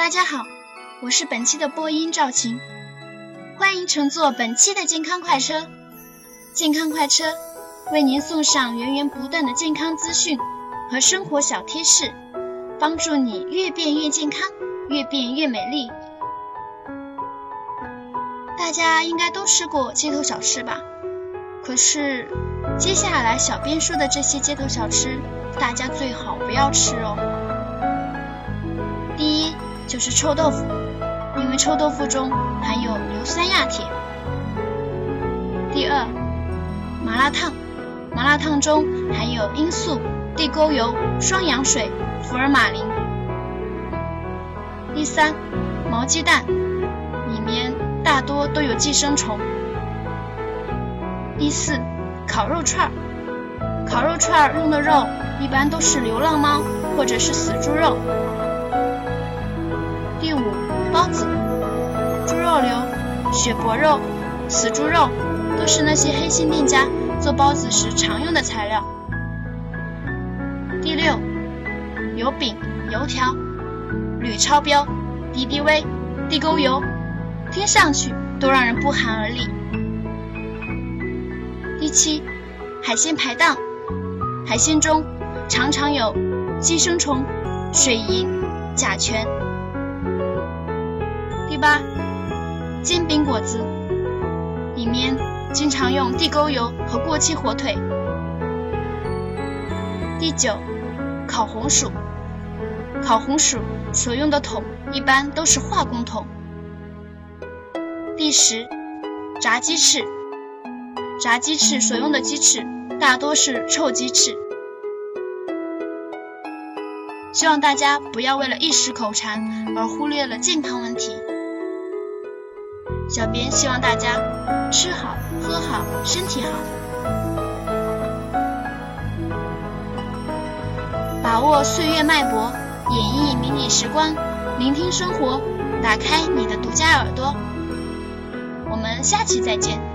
大家好，我是本期的播音赵晴，欢迎乘坐本期的健康快车。健康快车为您送上源源不断的健康资讯和生活小贴士，帮助你越变越健康，越变越美丽。大家应该都吃过街头小吃吧？可是接下来小编说的这些街头小吃，大家最好不要吃哦。就是臭豆腐，因为臭豆腐中含有硫酸亚铁。第二，麻辣烫，麻辣烫中含有罂粟、地沟油、双氧水、福尔马林。第三，毛鸡蛋，里面大多都有寄生虫。第四，烤肉串，烤肉串用的肉一般都是流浪猫或者是死猪肉。包子，猪肉瘤、血脖肉、死猪肉都是那些黑心店家做包子时常用的材料。第六，油饼、油条，铝超标、敌敌畏、地沟油，听上去都让人不寒而栗。第七，海鲜排档，海鲜中常常有寄生虫、水银、甲醛。八，煎饼果子，里面经常用地沟油和过期火腿。第九，烤红薯，烤红薯所用的桶一般都是化工桶。第十，炸鸡翅，炸鸡翅所用的鸡翅大多是臭鸡翅。希望大家不要为了一时口馋而忽略了健康问题。小编希望大家吃好、喝好、身体好，把握岁月脉搏，演绎迷你时光，聆听生活，打开你的独家耳朵。我们下期再见。